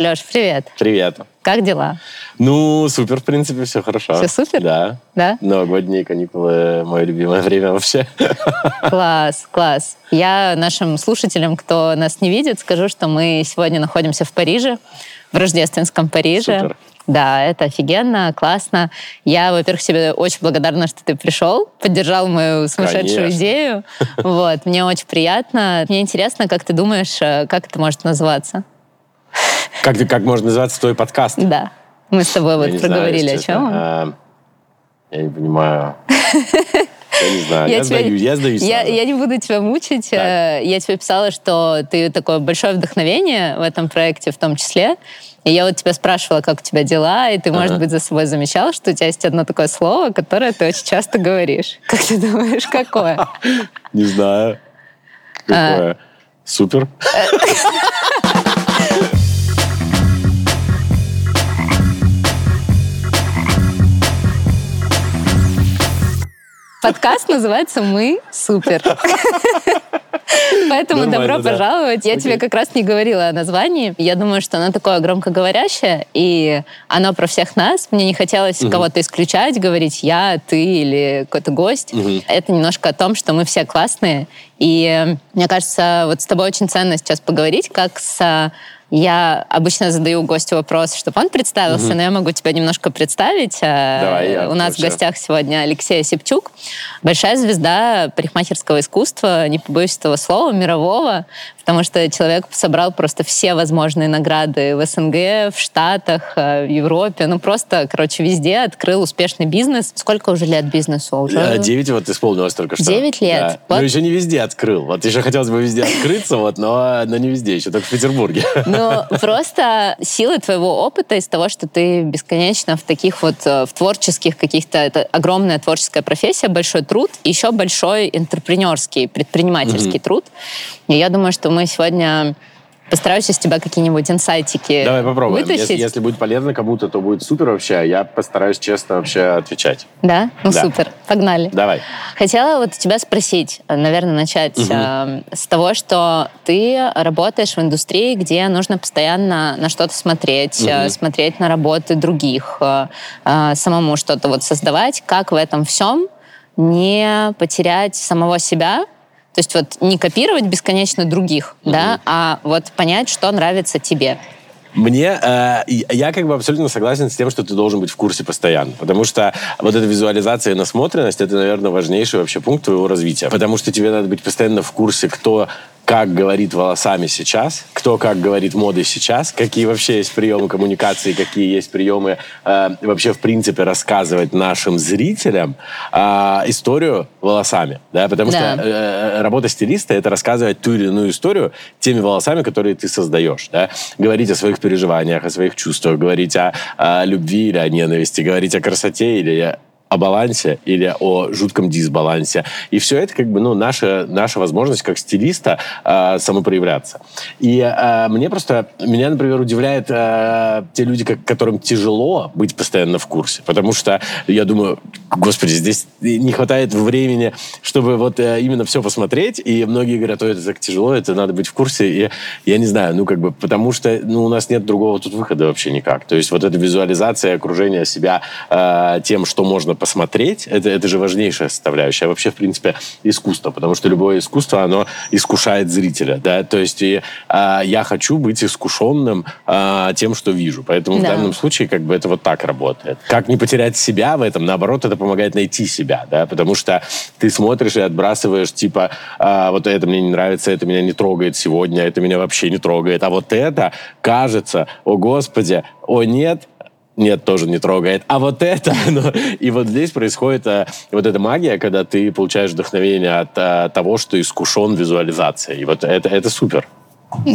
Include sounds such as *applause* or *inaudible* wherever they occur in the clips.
Леш, привет. Привет. Как дела? Ну, супер, в принципе, все хорошо. Все супер? Да. Да? Новогодние каникулы – мое любимое время вообще. *laughs* Класс, класс. Я нашим слушателям, кто нас не видит, скажу, что мы сегодня находимся в Париже, в рождественском Париже. Супер. Да, это офигенно, классно. Я, во-первых, тебе очень благодарна, что ты пришел, поддержал мою сумасшедшую Конечно. идею. *laughs* Вот, мне очень приятно. Мне интересно, как ты думаешь, э, как это может называться? Как, ты- как может называться твой подкаст? Да. Мы с тобой Я вот проговорили, о чем. А, Я не понимаю. Я не знаю. Я тебя- сдаюсь, я сдаюсь Я, я не буду тебя мучить. Так. Э, Я тебе писала, что ты такое большое вдохновение в этом проекте в том числе. И я вот тебя спрашивала, как у тебя дела, и ты, может Ага. быть, за собой замечал, что у тебя есть одно такое слово, которое ты очень часто говоришь. *laughs* Как ты думаешь, какое? *laughs* Не знаю. А. Какое? Супер. *laughs* Подкаст называется «Мы супер». Поэтому Нормально, добро да. пожаловать. Я Окей. тебе как раз не говорила о названии. Я думаю, что оно такое громкоговорящее, и оно про всех нас. Мне не хотелось кого-то исключать, говорить я, ты или какой-то гость. Это немножко о том, что мы все классные. И э, мне кажется, вот с тобой очень ценно сейчас поговорить, как с... Я обычно задаю гостю вопрос, чтобы он представился, но я могу тебя немножко представить. Э, Давай, я У нас в вообще. гостях сегодня Алексей Осипчук, большая звезда парикмахерского искусства, не побоюсь этого слова, мирового, потому что человек собрал просто все возможные награды в СНГ, в Штатах, э, в Европе, ну просто, короче, везде открыл успешный бизнес. Сколько уже лет бизнесу? Уже А, Девять вот исполнилось только что. Девять лет. Да. Вот. Ну, еще не везде открыл. Вот еще хотелось бы везде открыться, вот, но, но не везде, еще только в Петербурге. Ну, просто силы твоего опыта из того, что ты бесконечно в таких вот, э, в творческих каких-то, это огромная творческая профессия, большой труд, еще большой интерпренерский, предпринимательский труд. И я думаю, что мы сегодня постараюсь из тебя какие-нибудь инсайтики Давай попробуем. вытащить. Если, если будет полезно кому-то, то будет супер вообще. а Я постараюсь честно вообще отвечать. Да? Ну, Да. супер. Погнали. Давай. Хотела вот тебя спросить, э, наверное, начать э, с того, что ты работаешь в индустрии, где нужно постоянно на что-то смотреть, э, Мгм. смотреть на работы других, э, э, самому что-то вот создавать. Как в этом всем не потерять самого себя? То есть вот не копировать бесконечно других, да, а вот понять, что нравится тебе. Мне, э, я как бы абсолютно согласен с тем, что ты должен быть в курсе постоянно. Потому что вот эта визуализация и насмотренность, это, наверное, важнейший вообще пункт твоего развития. Потому что тебе надо быть постоянно в курсе, кто как говорит волосами сейчас, кто как говорит модой сейчас, какие вообще есть приемы коммуникации, какие есть приемы э, вообще, в принципе, рассказывать нашим зрителям э, историю волосами. Да? Потому Да. что э, работа стилиста — это рассказывать ту или иную историю теми волосами, которые ты создаешь. Да? Говорить о своих переживаниях, о своих чувствах, говорить о, о любви или о ненависти, говорить о красоте или о балансе или о жутком дисбалансе. И все это как бы ну, наша, наша возможность как стилиста э, самопроявляться. И э, мне просто, меня, например, удивляет э, те люди, как- которым тяжело быть постоянно в курсе. Потому что я думаю, господи, здесь не хватает времени, чтобы вот э, именно все посмотреть. И многие говорят, ой, это так тяжело, это надо быть в курсе. И я не знаю, ну как бы, потому что ну, у нас нет другого тут выхода вообще никак. То есть вот эта визуализация окружения себя э, тем, что можно посмотреть, это, это же важнейшая составляющая. Вообще, в принципе, искусство. Потому что любое искусство, оно искушает зрителя. Да? То есть и, э, я хочу быть искушенным э, тем, что вижу. Поэтому в Да. данном случае как бы это вот так работает. Как не потерять себя в этом? Наоборот, это помогает найти себя, да, потому что ты смотришь и отбрасываешь, типа, а, вот это мне не нравится, это меня не трогает сегодня, это меня вообще не трогает, а вот это кажется, о господи, о нет, нет, тоже не трогает. А вот это, *laughs* ну, и вот здесь происходит а, вот эта магия, когда ты получаешь вдохновение от а, того, что искушен визуализацией. И вот это, это супер.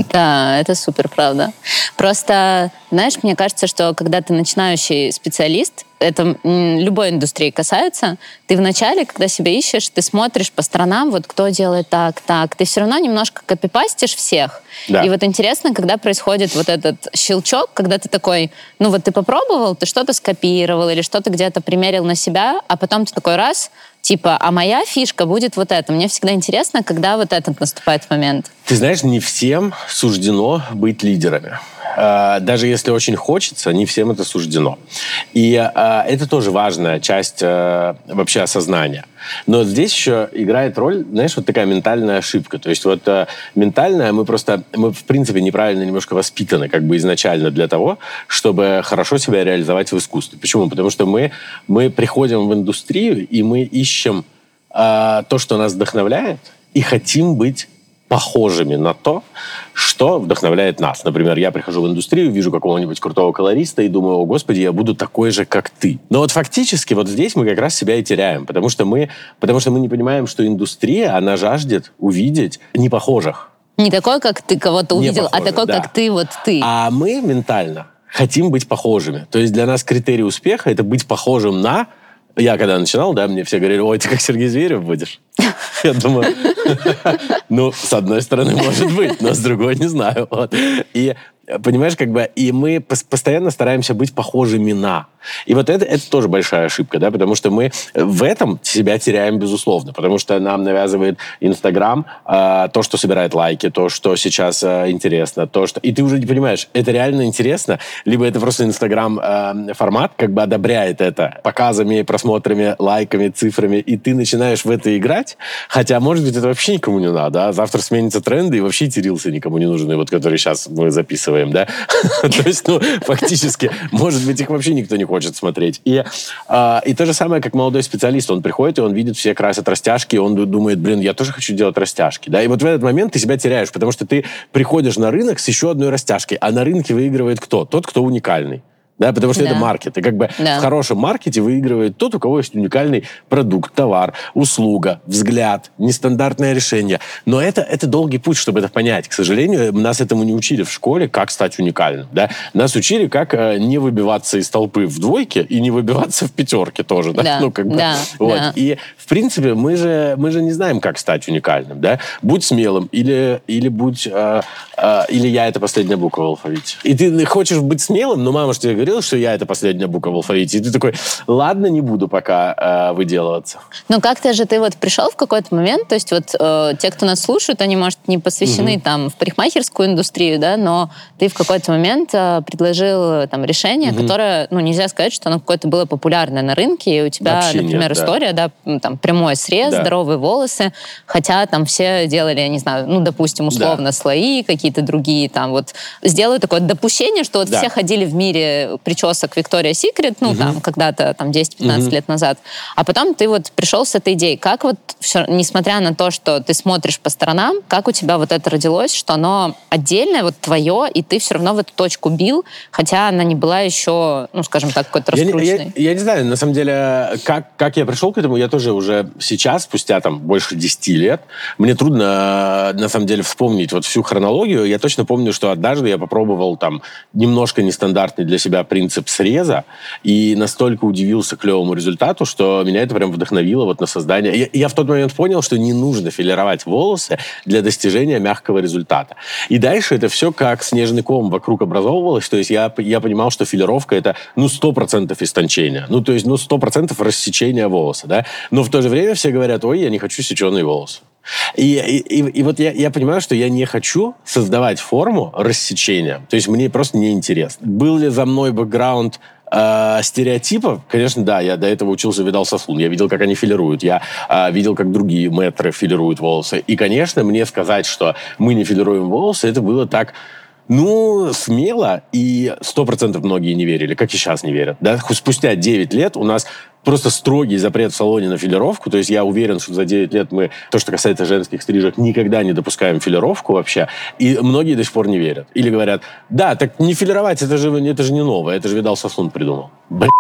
Да, это супер, правда. Просто, знаешь, мне кажется, что когда ты начинающий специалист, это любой индустрии касается, ты вначале, когда себя ищешь, ты смотришь по сторонам, вот кто делает так, так, ты все равно немножко копипастишь всех. Да. И вот интересно, когда происходит вот этот щелчок, когда ты такой, ну вот ты попробовал, ты что-то скопировал или что-то где-то примерил на себя, а потом ты такой раз, типа, а моя фишка будет вот это. Мне всегда интересно, когда вот этот наступает момент. Ты знаешь, не всем суждено быть лидерами. А, даже если очень хочется, не всем это суждено. И а, это тоже важная часть а, вообще осознания. Но здесь еще играет роль, знаешь, вот такая ментальная ошибка. То есть вот ментальная, мы просто, мы в принципе неправильно немножко воспитаны как бы изначально для того, чтобы хорошо себя реализовать в искусстве. Почему? Потому что мы, мы приходим в индустрию, и мы ищем э, то, что нас вдохновляет, и хотим быть похожими на то, что вдохновляет нас. Например, я прихожу в индустрию, вижу какого-нибудь крутого колориста и думаю, о, господи, я буду такой же, как ты. Но вот фактически вот здесь мы как раз себя и теряем, потому что мы, потому что мы не понимаем, что индустрия, она жаждет увидеть непохожих. Не такой, как ты кого-то увидел, а такой, да. как ты, вот ты. А мы ментально хотим быть похожими. То есть для нас критерий успеха — это быть похожим на я когда начинал, да, мне все говорили, ой, ты как Сергей Зверев будешь. Я думаю, *laughs* ну, с одной стороны, может быть, но с другой не знаю. И понимаешь, как бы, и мы постоянно стараемся быть похожими на. И вот это, это тоже большая ошибка, да, потому что мы в этом себя теряем, безусловно, потому что нам навязывает Инстаграм э, то, что собирает лайки, то, что сейчас э, интересно, то, что... И ты уже не понимаешь, это реально интересно, либо это просто Инстаграм э, формат как бы одобряет это показами, просмотрами, лайками, цифрами, и ты начинаешь в это играть, хотя, может быть, это вообще никому не надо, а завтра сменятся тренды, и вообще терился никому не нужны, вот который сейчас мы записываем, да? *laughs* То есть, ну, фактически, может быть, их вообще никто не хочет смотреть. И, э, и то же самое, как молодой специалист. Он приходит, и он видит, все красят растяжки, и он думает, блин, я тоже хочу делать растяжки. Да? И вот в этот момент ты себя теряешь, потому что ты приходишь на рынок с еще одной растяжкой, а на рынке выигрывает кто? Тот, кто уникальный да, потому что да. это маркет. И как бы да. в хорошем маркете выигрывает тот, у кого есть уникальный продукт, товар, услуга, взгляд, нестандартное решение. Но это, это долгий путь, чтобы это понять. К сожалению, нас этому не учили в школе, как стать уникальным. Да? Нас учили, как э, не выбиваться из толпы в двойке и не выбиваться в пятерке тоже. Да? Да. Ну, как бы, да. Вот. Да. И, в принципе, мы же, мы же не знаем, как стать уникальным. Да? Будь смелым или, или будь... Э, э, или я — это последняя буква в алфавите. И ты хочешь быть смелым, но мама же тебе говорила, что я это последняя буква в алфавите. И ты такой, ладно, не буду пока э, выделываться. Ну как-то же ты вот пришел в какой-то момент, то есть вот э, те, кто нас слушают, они, может, не посвящены угу. там в парикмахерскую индустрию, да, но ты в какой-то момент э, предложил там решение, угу. которое, ну нельзя сказать, что оно какое-то было популярное на рынке, и у тебя, Вообще например, нет, история, да. да, там прямой срез, да. здоровые волосы, хотя там все делали, я не знаю, ну допустим, условно да. слои, какие-то другие там вот сделаю такое допущение, что вот да. все ходили в мире причесок Victoria's Secret, ну, угу. там, когда-то, там, 10-15 угу. лет назад. А потом ты вот пришел с этой идеей. Как вот, все, несмотря на то, что ты смотришь по сторонам, как у тебя вот это родилось, что оно отдельное, вот твое, и ты все равно в эту точку бил, хотя она не была еще, ну, скажем так, какой-то раскрученной? Я, я, я не знаю, на самом деле, как, как я пришел к этому, я тоже уже сейчас, спустя там больше 10 лет, мне трудно, на самом деле, вспомнить вот всю хронологию. Я точно помню, что однажды я попробовал там немножко нестандартный для себя принцип среза и настолько удивился клевому результату, что меня это прям вдохновило вот на создание. Я, я в тот момент понял, что не нужно филировать волосы для достижения мягкого результата. И дальше это все как снежный ком вокруг образовывалось. То есть я, я понимал, что филировка это ну 100% истончения. Ну то есть ну 100% рассечения волоса. Да? Но в то же время все говорят, ой, я не хочу сеченые волосы. И, и, и вот я, я понимаю, что я не хочу создавать форму рассечения. То есть мне просто неинтересно. Был ли за мной бэкграунд э, стереотипов, конечно, да, я до этого учился, видал сослун, я видел, как они филируют, я э, видел, как другие мэтры филируют волосы. И, конечно, мне сказать, что мы не филируем волосы, это было так ну, смело, и сто процентов многие не верили, как и сейчас не верят. Да? Спустя 9 лет у нас просто строгий запрет в салоне на филировку. То есть я уверен, что за 9 лет мы, то, что касается женских стрижек, никогда не допускаем филировку вообще. И многие до сих пор не верят. Или говорят, да, так не филировать, это же, это же не новое, это же Видал Сосун придумал. Блин.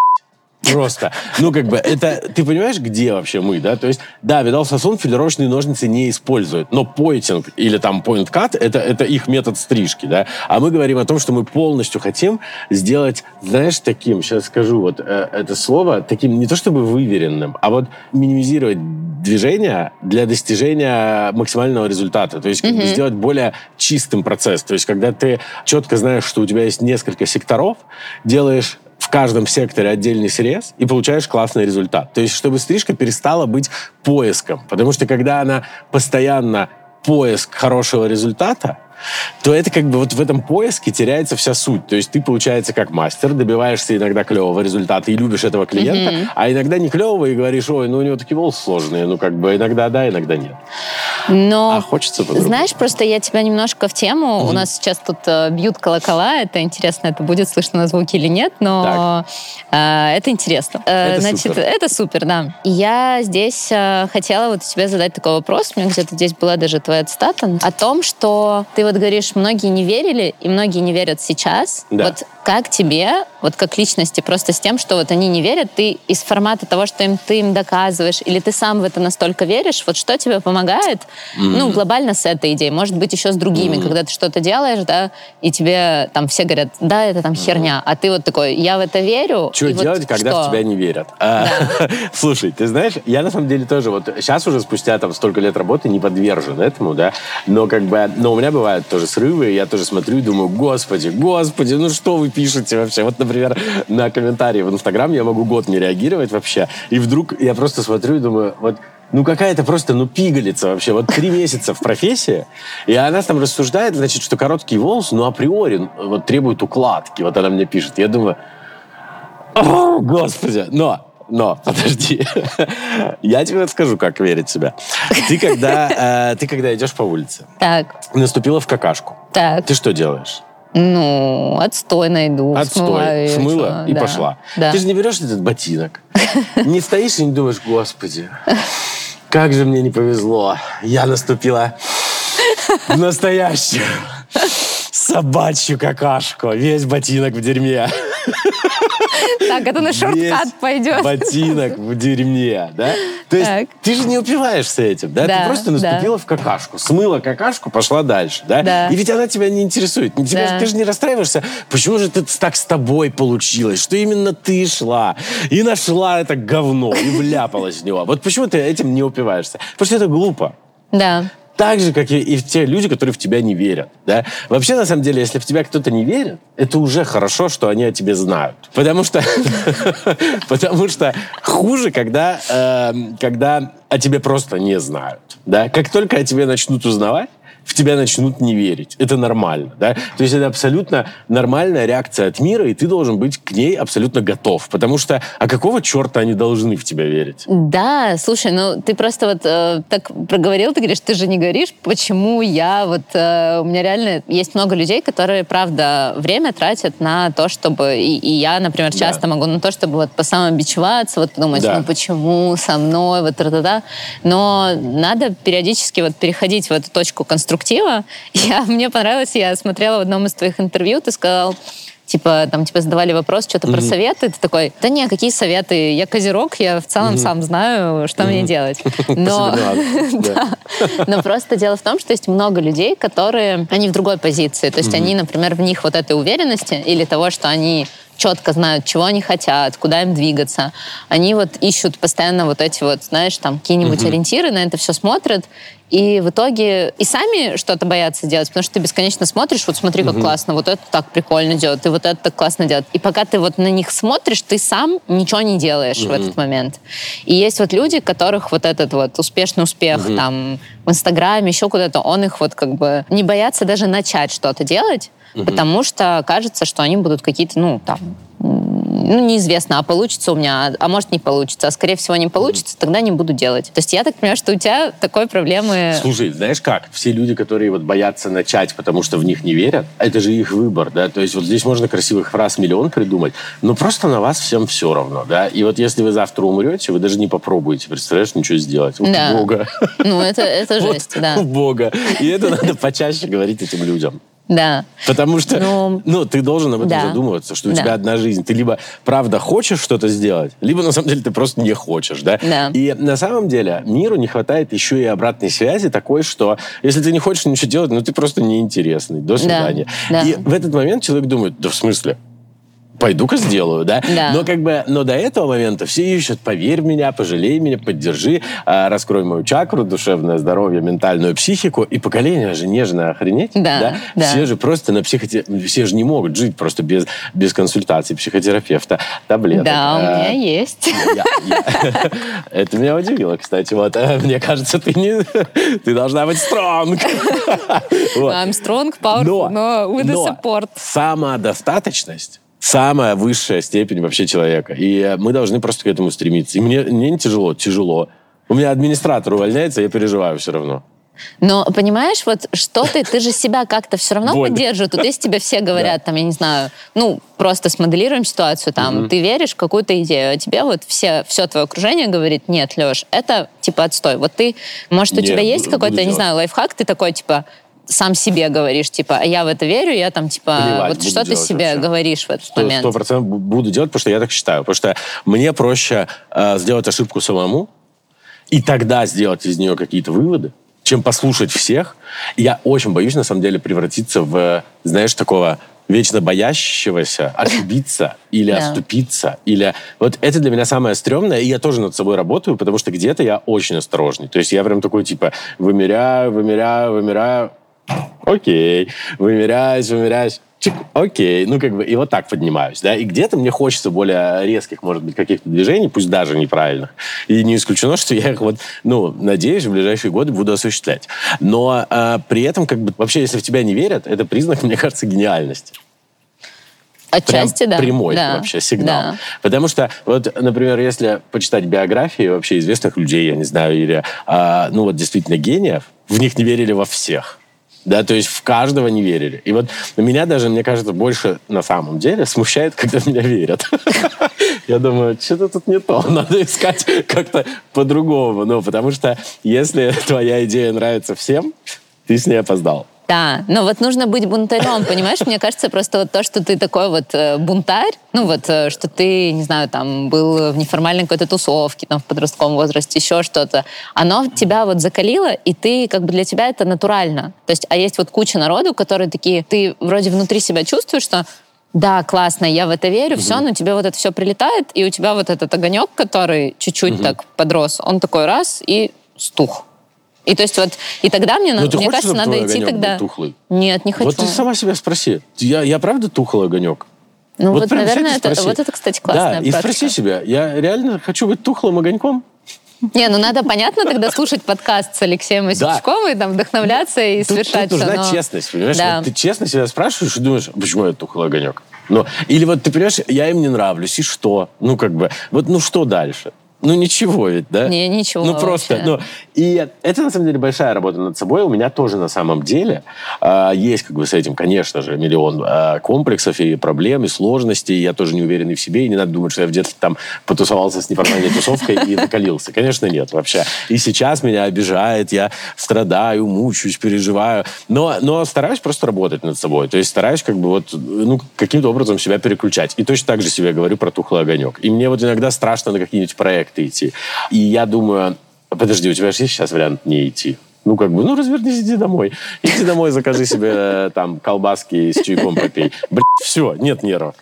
Просто. Ну, как бы, это... Ты понимаешь, где вообще мы, да? То есть, да, Видал Сосун филировочные ножницы не использует, но пойтинг или там point cut это, это их метод стрижки, да? А мы говорим о том, что мы полностью хотим сделать, знаешь, таким, сейчас скажу вот э, это слово, таким не то чтобы выверенным, а вот минимизировать движение для достижения максимального результата. То есть, как mm-hmm. бы сделать более чистым процесс. То есть, когда ты четко знаешь, что у тебя есть несколько секторов, делаешь каждом секторе отдельный срез и получаешь классный результат. То есть, чтобы стрижка перестала быть поиском. Потому что когда она постоянно поиск хорошего результата, то это как бы вот в этом поиске теряется вся суть. То есть ты, получается, как мастер, добиваешься иногда клевого результата и любишь этого клиента, mm-hmm. а иногда не клевого и говоришь, ой, ну у него такие волосы сложные, ну как бы иногда да, иногда нет. Но, а хочется Знаешь, просто я тебя немножко в тему, mm-hmm. у нас сейчас тут э, бьют колокола, это интересно, это будет слышно на звуке или нет, но э, это интересно. Э, это Значит, супер. это супер, да. Я здесь э, хотела вот тебе задать такой вопрос, у меня где-то здесь была даже твоя цитата, о том, что ты вот говоришь, многие не верили, и многие не верят сейчас. Да. Вот как тебе, вот как личности, просто с тем, что вот они не верят, ты из формата того, что им, ты им доказываешь, или ты сам в это настолько веришь, вот что тебе помогает, mm-hmm. ну, глобально с этой идеей, может быть, еще с другими, mm-hmm. когда ты что-то делаешь, да, и тебе там все говорят, да, это там mm-hmm. херня, а ты вот такой, я в это верю. Что делать, вот когда что? в тебя не верят? А, да. *laughs* Слушай, ты знаешь, я на самом деле тоже вот сейчас уже спустя там столько лет работы не подвержен этому, да, но как бы, но у меня бывают тоже срывы, я тоже смотрю и думаю, господи, господи, ну что вы пишете вообще? Вот, например, на комментарии в Инстаграм я могу год не реагировать вообще, и вдруг я просто смотрю и думаю, вот ну какая-то просто, ну, пигалица вообще. Вот три месяца в профессии, и она там рассуждает, значит, что короткие волосы, ну, априори, вот требуют укладки. Вот она мне пишет. Я думаю, о, господи. Но, но, подожди. *laughs* Я тебе скажу, как верить в себя. Ты когда, э, ты когда идешь по улице, так. наступила в какашку. Так. Ты что делаешь? Ну, отстой найду. Отстой. Смыла и да. пошла. Да. Ты же не берешь этот ботинок. Не стоишь и не думаешь, господи, как же мне не повезло. Я наступила в настоящую собачью какашку. Весь ботинок в дерьме. Так, это на шорткат пойдет. ботинок в дерьме, да? То есть ты же не упиваешься этим, да? Ты просто наступила в какашку, смыла какашку, пошла дальше, да? И ведь она тебя не интересует. Ты же не расстраиваешься, почему же ты так с тобой получилось, что именно ты шла и нашла это говно и вляпалась в него. Вот почему ты этим не упиваешься? Потому что это глупо. Да. Так же, как и, и те люди, которые в тебя не верят. Да? Вообще, на самом деле, если в тебя кто-то не верит, это уже хорошо, что они о тебе знают. Потому что, *laughs* потому что хуже, когда, эм, когда о тебе просто не знают. Да? Как только о тебе начнут узнавать, в тебя начнут не верить. Это нормально. Да? То есть это абсолютно нормальная реакция от мира, и ты должен быть к ней абсолютно готов. Потому что, а какого черта они должны в тебя верить? Да, слушай, ну ты просто вот э, так проговорил, ты говоришь, ты же не говоришь, почему я вот... э, у меня реально есть много людей, которые, правда, время тратят на то, чтобы... И, и я, например, Да. часто могу на то, чтобы вот посамобичеваться, вот подумать, Да. ну почему со мной, вот та-та-та. Но надо периодически вот переходить в эту точку конструктива. *laughs* Я, мне понравилось, я смотрела в одном из твоих интервью, ты сказал, типа, там тебе задавали вопрос, что-то про советы, ты такой, да не, какие советы, я козерог, я в целом сам знаю, что мне делать. *laughs* Но, *laughs* но просто дело в том, что есть много людей, которые, они в другой позиции, то есть они, например, в них вот этой уверенности или того, что они четко знают, чего они хотят, куда им двигаться. Они вот ищут постоянно вот эти вот, знаешь, там какие-нибудь ориентиры, на это все смотрят, и в итоге и сами что-то боятся делать, потому что ты бесконечно смотришь, вот смотри, как классно, вот это так прикольно делает, и вот это так классно делает. И пока ты вот на них смотришь, ты сам ничего не делаешь в этот момент. И есть вот люди, которых вот этот вот успешный успех там в Инстаграме, еще куда-то, он их вот как бы не боятся даже начать что-то делать, потому что кажется, что они будут какие-то, ну, там, ну, неизвестно, а получится у меня, а может не получится, а скорее всего не получится, тогда не буду делать. То есть я так понимаю, что у тебя такой проблемы... Слушай, знаешь как? Все люди, которые вот боятся начать, потому что в них не верят, это же их выбор, да? То есть вот здесь можно красивых фраз миллион придумать, но просто на вас всем все равно, да? И вот если вы завтра умрете, вы даже не попробуете, представляешь, ничего сделать. Вот Да. Бога. Ну, это, это *laughs* Вот жесть, да. Бога. И это надо почаще говорить этим людям. Да. Потому что, Ну, ну, ты должен об этом да. задумываться, что у Да. тебя одна жизнь. Ты либо правда хочешь что-то сделать, либо на самом деле ты просто не хочешь, да? Да. И на самом деле миру не хватает еще и обратной связи такой, что если ты не хочешь ничего делать, ну ты просто неинтересный. До свидания. да. И в этот момент человек думает, да в смысле? Пойду-ка сделаю, да? Да. Но как бы, но до этого момента все ищут, поверь в меня, пожалей меня, поддержи, а, раскрой мою чакру, душевное здоровье, ментальную психику. И поколение же нежное охренеть, Да, да. Все же просто на психотерапии, все же не могут жить просто без, без консультации психотерапевта, таблеток. Да, у А, меня есть. я- я- *laughs* Это меня удивило, кстати. Вот, э, мне кажется, ты не, ты должна быть стронг. *laughs* I'm strong, powerful, но with the support. самодостаточность самая высшая степень вообще человека. И э, мы должны просто к этому стремиться. И мне, мне не тяжело, тяжело. У меня администратор увольняется, я переживаю все равно. Но понимаешь, вот что ты, ты же себя как-то все равно поддерживаешь. Вот если тебе все говорят, там, я не знаю, ну, просто смоделируем ситуацию, там, ты веришь в какую-то идею, а тебе вот все, все твое окружение говорит, нет, Леш, это, типа, отстой. Вот ты, может, у Нет, тебя есть какой-то, я не знаю, лайфхак, ты такой, типа, сам себе говоришь, типа, а я в это верю, я там, типа, Плевать вот что ты себе вообще. говоришь в этот Сто момент? сто процентов бу- буду делать, потому что я так считаю. Потому что мне проще э, сделать ошибку самому и тогда сделать из нее какие-то выводы, чем послушать всех. Я очень боюсь, на самом деле, превратиться в, знаешь, такого вечно боящегося *laughs* ошибиться или Да. оступиться. Или... Вот это для меня самое стрёмное, и я тоже над собой работаю, потому что где-то я очень осторожный. То есть я прям такой, типа, вымеряю, вымеряю, вымеряю, окей, вымеряюсь, вымеряюсь, чик, окей, ну как бы и вот так поднимаюсь, да, и где-то мне хочется более резких, может быть, каких-то движений, пусть даже неправильных, и не исключено, что я их вот, ну, надеюсь, в ближайшие годы буду осуществлять. Но а, при этом, как бы, вообще, если в тебя не верят, это признак, *laughs* мне кажется, гениальности. Отчасти, Прям да. прямой Да. вообще сигнал. Да. Потому что, вот, например, если почитать биографии вообще известных людей, я не знаю, или, а, ну вот действительно гениев, в них не верили во всех. Да, то есть в каждого не верили. И вот меня даже, мне кажется, больше на самом деле смущает, когда меня верят. *laughs* Я думаю, что-то тут не то. Надо искать как-то по-другому. Ну, потому что если твоя идея нравится всем, ты с ней опоздал. Да, но вот нужно быть бунтарем, понимаешь? Мне кажется, просто вот то, что ты такой вот э, бунтарь, ну вот, э, что ты, не знаю, там, был в неформальной какой-то тусовке, там, в подростковом возрасте, еще что-то, оно тебя вот закалило, и ты, как бы для тебя это натурально. То есть, а есть вот куча народу, которые такие, ты вроде внутри себя чувствуешь, что да, классно, я в это верю, все, но тебе вот это все прилетает, и у тебя вот этот огонек, который чуть-чуть так подрос, он такой раз и стух. И то есть вот, и тогда мне, Ну, на- ты мне хочешь, кажется, надо идти тогда... был тухлый? Нет, не хочу. Вот ты сама себя спроси. Я, я правда тухлый огонек? Ну вот, прям наверное, и это, вот это, кстати, классная Да, и практика. спроси себя, я реально хочу быть тухлым огоньком? Не, ну надо, понятно, тогда слушать подкаст с Алексеем Осечковым, и там вдохновляться и Тут, совершать тут нужна но- честность, понимаешь? Да. Вот ты честно себя спрашиваешь и думаешь, «А почему я тухлый огонек? Ну, или вот ты понимаешь, я им не нравлюсь, и что? Ну, как бы, вот ну что дальше? Ну, ничего ведь, да? Не, ничего Ну, просто, вообще. ну, и это, на самом деле, большая работа над собой. У меня тоже, на самом деле, а, есть, как бы, с этим, конечно же, миллион а, комплексов и проблем, и сложностей. Я тоже не уверенный в себе, и не надо думать, что я в детстве там потусовался с неформальной тусовкой и накалился. Конечно, нет вообще. И сейчас меня обижает, я страдаю, мучаюсь, переживаю. Но, но стараюсь просто работать над собой. То есть стараюсь как бы вот, ну, каким-то образом себя переключать. И точно так же себе говорю про тухлый огонек. И мне вот иногда страшно на какие-нибудь проекты идти. И я думаю, подожди, у тебя же есть сейчас вариант не идти? Ну, как бы, ну, развернись, иди домой. *laughs* Иди домой, закажи себе э, там колбаски с чайком попей. Блин, все, нет нервов.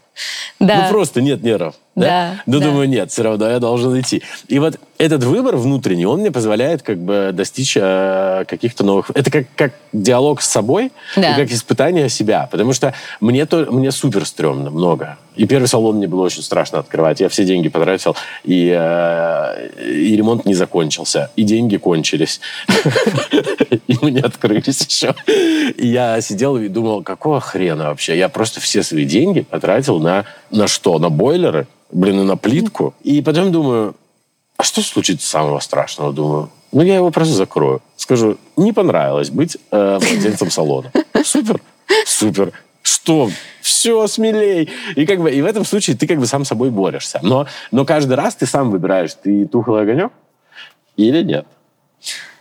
Да. Ну, просто нет нервов. Да? Да, Но да. думаю, нет, все равно я должен идти. И вот этот выбор внутренний, он мне позволяет как бы достичь э, каких-то новых... Это как, как диалог с собой Да. и как испытание себя. Потому что мне, то, мне супер стрёмно много. И первый салон мне было очень страшно открывать. Я все деньги потратил, и, э, и ремонт не закончился. И деньги кончились. *laughs* И мы не открылись еще. И я сидел и думал, какого хрена вообще? Я просто все свои деньги потратил на, на что? На бойлеры? Блин, и на плитку? И потом думаю, а что случится самого страшного? Думаю, ну я его просто закрою. Скажу, не понравилось быть э, владельцем салона. Супер, супер. Что? Все, смелей. И, как бы, и в этом случае ты как бы сам собой борешься. Но, но каждый раз ты сам выбираешь, ты тухлый огонек или нет.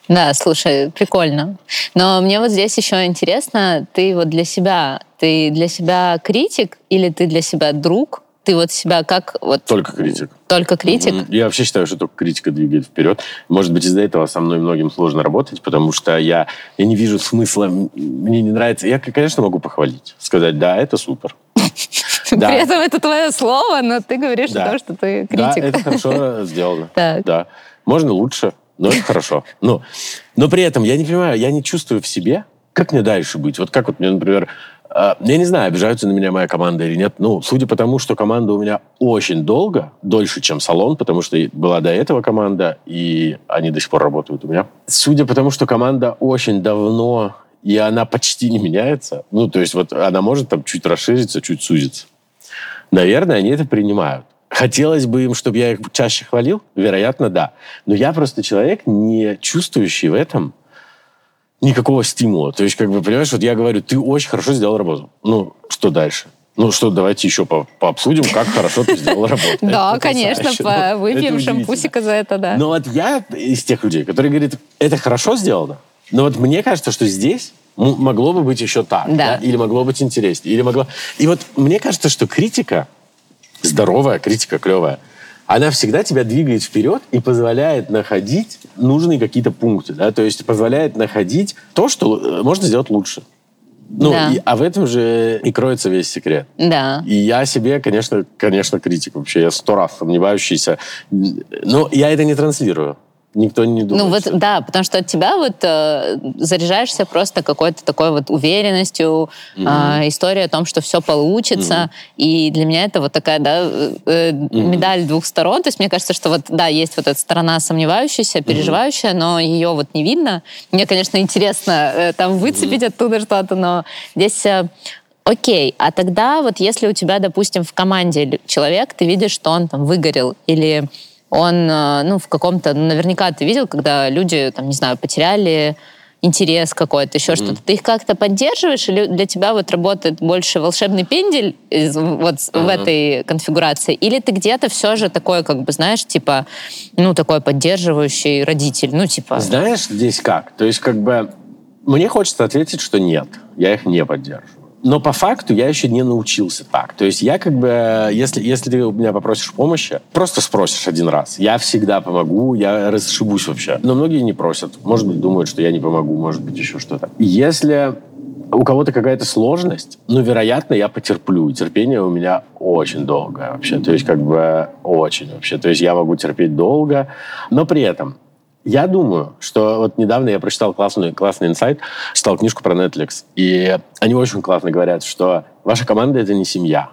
Да, слушай, прикольно. Но мне вот здесь еще интересно, ты вот для себя, ты для себя критик или ты для себя друг? Ты вот себя как вот Только критик. только критик? Мгм. Я вообще считаю, что только критика двигает вперед. Может быть, из-за этого со мной многим сложно работать, потому что я, я не вижу смысла, мне не нравится. Я, конечно, могу похвалить, сказать, да, это супер. *laughs* Да. При этом это твое слово, но ты говоришь Да. о том, что ты Да, критик. это хорошо *laughs* сделано. Да. Можно лучше, но это хорошо. Ну, но при этом я не понимаю, я не чувствую в себе, как мне дальше быть. Вот как вот мне, например, я не знаю, обижаются на меня моя команда или нет. Ну, судя по тому, что команда у меня очень долго, дольше, чем салон, потому что была до этого команда, и они до сих пор работают у меня. Судя по тому, что команда очень давно, и она почти не меняется, ну, то есть вот она может там чуть расшириться, чуть сузиться. Наверное, они это принимают. Хотелось бы им, чтобы я их чаще хвалил? Вероятно, да. Но я просто человек, не чувствующий в этом никакого стимула. То есть, как бы, понимаешь, вот я говорю, ты очень хорошо сделал работу. Ну, что дальше? Ну что, давайте еще по пообсудим, как хорошо ты сделал работу. *laughs* Да, конечно, выпьем шампусика за это, да. Но вот я из тех людей, которые говорят, это хорошо сделано, но вот мне кажется, что здесь могло бы быть еще так, Да. да, или могло быть интереснее, или могло... И вот мне кажется, что критика, здоровая критика, клевая, она всегда тебя двигает вперед и позволяет находить нужные какие-то пункты, да, то есть позволяет находить то, что э, можно сделать лучше. Ну, Да. и- а в этом же и кроется весь секрет. Да. И я себе, конечно, конечно, критик вообще. Я сто раз сомневающийся. Но я это не транслирую. Никто не думает. Ну вот, что- да, потому что от тебя вот э, заряжаешься просто какой-то такой вот уверенностью, а, история о том, что все получится. И для меня это вот такая, да, э, э, медаль двух сторон. То есть мне кажется, что вот, да, есть вот эта сторона сомневающаяся, переживающая, но ее вот не видно. Мне, конечно, интересно э, там выцепить оттуда что-то, но здесь... э, Окей, а тогда вот если у тебя, допустим, в команде человек, ты видишь, что он там выгорел, или он, э, ну, в каком-то, ну, наверняка ты видел, когда люди, там, не знаю, потеряли интерес какой-то, еще что-то. Ты их как-то поддерживаешь, или для тебя вот работает больше волшебный пендель из- вот с- в этой конфигурации, или ты где-то все же такой, как бы, знаешь, типа, ну, такой поддерживающий родитель, ну, типа... Знаешь, здесь как? То есть, как бы, мне хочется ответить, что нет, я их не поддерживаю. Но по факту я еще не научился так. То есть я как бы, если, если ты у меня попросишь помощи, просто спросишь один раз. Я всегда помогу, я расшибусь вообще. Но многие не просят. Может быть, думают, что я не помогу, может быть, еще что-то. Если у кого-то какая-то сложность, ну, вероятно, я потерплю. Терпение у меня очень долгое вообще. То есть, как бы, очень вообще. То есть, я могу терпеть долго, но при этом я думаю, что вот недавно я прочитал классный, классный инсайт, читал книжку про Netflix, и они очень классно говорят, что ваша команда — это не семья.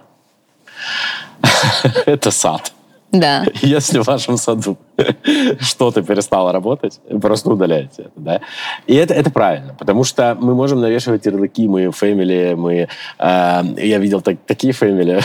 *laughs* Это сад. Да. *laughs* Если в вашем саду *laughs* что-то перестало работать, просто удаляйте это, да. И это, это правильно, потому что мы можем навешивать ярлыки, мы фэмили, мы... э, я видел так- такие фэмили,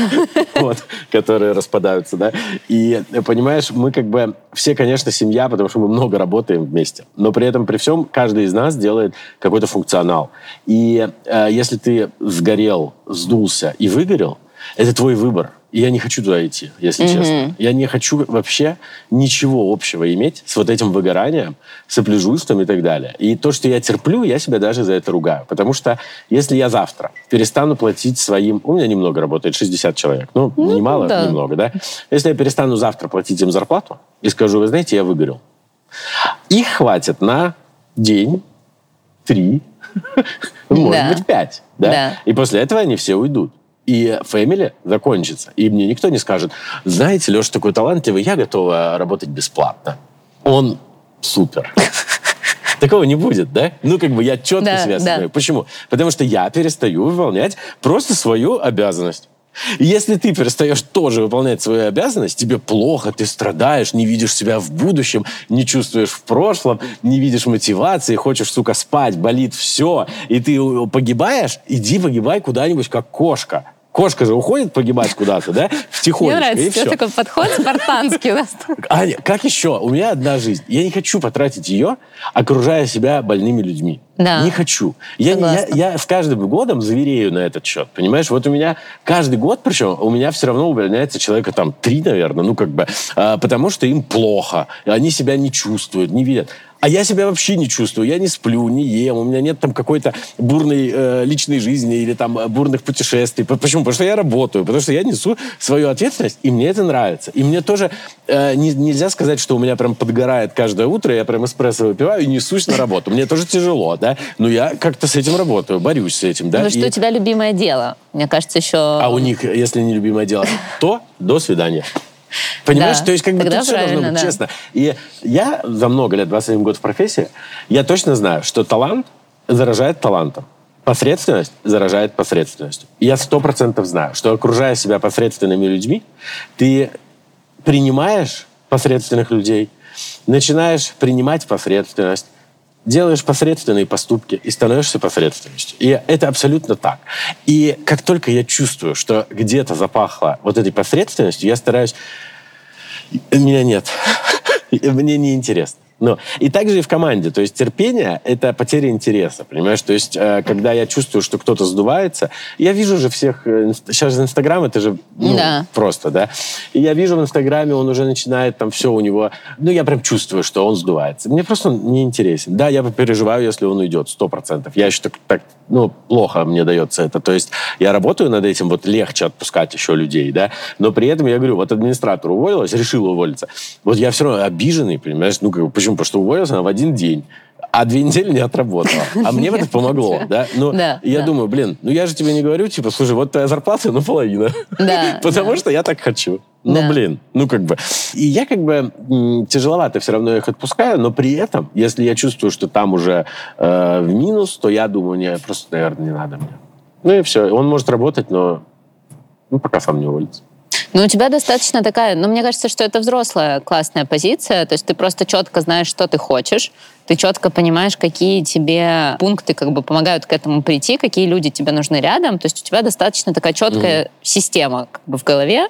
*laughs* вот, которые распадаются, да. И, понимаешь, мы как бы... Все, конечно, семья, потому что мы много работаем вместе, но при этом, при всем, каждый из нас делает какой-то функционал. И э, если ты сгорел, сдулся и выгорел, это твой выбор. И я не хочу туда идти, если честно. Я не хочу вообще ничего общего иметь с вот этим выгоранием, сопляжульством и так далее. И то, что я терплю, я себя даже за это ругаю. Потому что если я завтра перестану платить своим... У меня немного работает, 60 человек. Ну, Ну, немало, да. немного, да? Если я перестану завтра платить им зарплату и скажу, вы знаете, я выгорел. Их хватит на день, три, *laughs* может быть, пять. Да? Да. И после этого они все уйдут. И фэмили закончится. И мне никто не скажет, знаете, Леша такой талантливый, я готова работать бесплатно. Он супер. *laughs* Такого не будет, да? Ну, как бы я четко Да, себя да. Почему? Потому что я перестаю выполнять просто свою обязанность. И если ты перестаешь тоже выполнять свою обязанность, тебе плохо, ты страдаешь, не видишь себя в будущем, не чувствуешь в прошлом, не видишь мотивации, хочешь, сука, спать, болит все, и ты э, погибаешь, иди погибай куда-нибудь, как кошка. Кошка же уходит погибать куда-то, да? Мне Втихонечку, нравится, и все. такой подход спартанский у нас. Аня, как еще? У меня одна жизнь. Я не хочу потратить ее, окружая себя больными людьми. Да. Не хочу. Я, я, я с каждым годом зверею на этот счет. Понимаешь, вот у меня каждый год, причем у меня все равно увольняется человека там три, наверное, ну как бы, а, потому что им плохо, они себя не чувствуют, не видят. А я себя вообще не чувствую. Я не сплю, не ем, у меня нет там какой-то бурной э, личной жизни или там бурных путешествий. Почему? Потому что я работаю, потому что я несу свою ответственность, и мне это нравится. И мне тоже э, не, нельзя сказать, что у меня прям подгорает каждое утро, я прям эспрессо выпиваю и несусь на работу. Мне тоже тяжело, да, но я как-то с этим работаю, борюсь с этим, да. Ну что и... у тебя любимое дело? Мне кажется, еще... А у них, если не любимое дело, то до свидания. Понимаешь, Да, то есть как бы тогда тут все должно быть да. честно. И я за много лет, 27 год в профессии, я точно знаю, что талант заражает талантом. Посредственность заражает посредственностью. Я сто процентов знаю, что окружая себя посредственными людьми, ты принимаешь посредственных людей, начинаешь принимать посредственность, делаешь посредственные поступки и становишься посредственностью. И это абсолютно так. И как только я чувствую, что где-то запахло вот этой посредственностью, я стараюсь... Меня нет. *laughs* Мне не Ну, и также и в команде. То есть терпение — это потеря интереса, понимаешь? То есть э, когда я чувствую, что кто-то сдувается, я вижу же всех... э, Сейчас Инстаграм — это же ну, Да. просто, да? И я вижу в Инстаграме, он уже начинает там все у него... Ну, я прям чувствую, что он сдувается. Мне просто он не интересен. Да, я переживаю, если он уйдет, сто процентов. Я еще так, так, ну, плохо мне дается это. То есть я работаю над этим, вот легче отпускать еще людей, да? Но при этом я говорю, вот администратор уволилась, решила уволиться. Вот я все равно обиженный, понимаешь? Ну, как бы, почему? Потому что уволилась она в один день. А две недели не отработала. А мне в это *laughs* помогло, да? Но Да, я да. думаю, блин, ну я же тебе не говорю, типа, слушай, вот твоя зарплата, ну половина. Да, *laughs* Потому да. что я так хочу. Ну, Да. блин, ну как бы. И я как бы тяжеловато все равно их отпускаю, но при этом, если я чувствую, что там уже э, в минус, то я думаю, не, просто, наверное, не надо мне. Ну и все. Он может работать, но ну, пока сам не уволится. Ну, у тебя достаточно такая, ну, мне кажется, что это взрослая классная позиция, то есть ты просто четко знаешь, что ты хочешь, ты четко понимаешь, какие тебе пункты как бы помогают к этому прийти, какие люди тебе нужны рядом, то есть у тебя достаточно такая четкая система как бы в голове,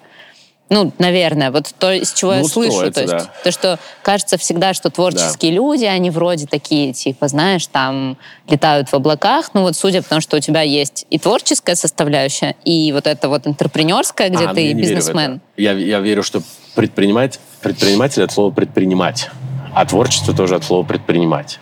ну, наверное, вот то, из чего я Ну, слышу, строится, то есть да. то, что кажется всегда, что творческие люди, они вроде такие, типа, знаешь, там летают в облаках, ну вот судя по тому, что у тебя есть и творческая составляющая, и вот это вот интерпренерская, где А, ты я в бизнесмен. Я, я верю, что предпринимать, предприниматель от слова предпринимать, а творчество тоже от слова предпринимать.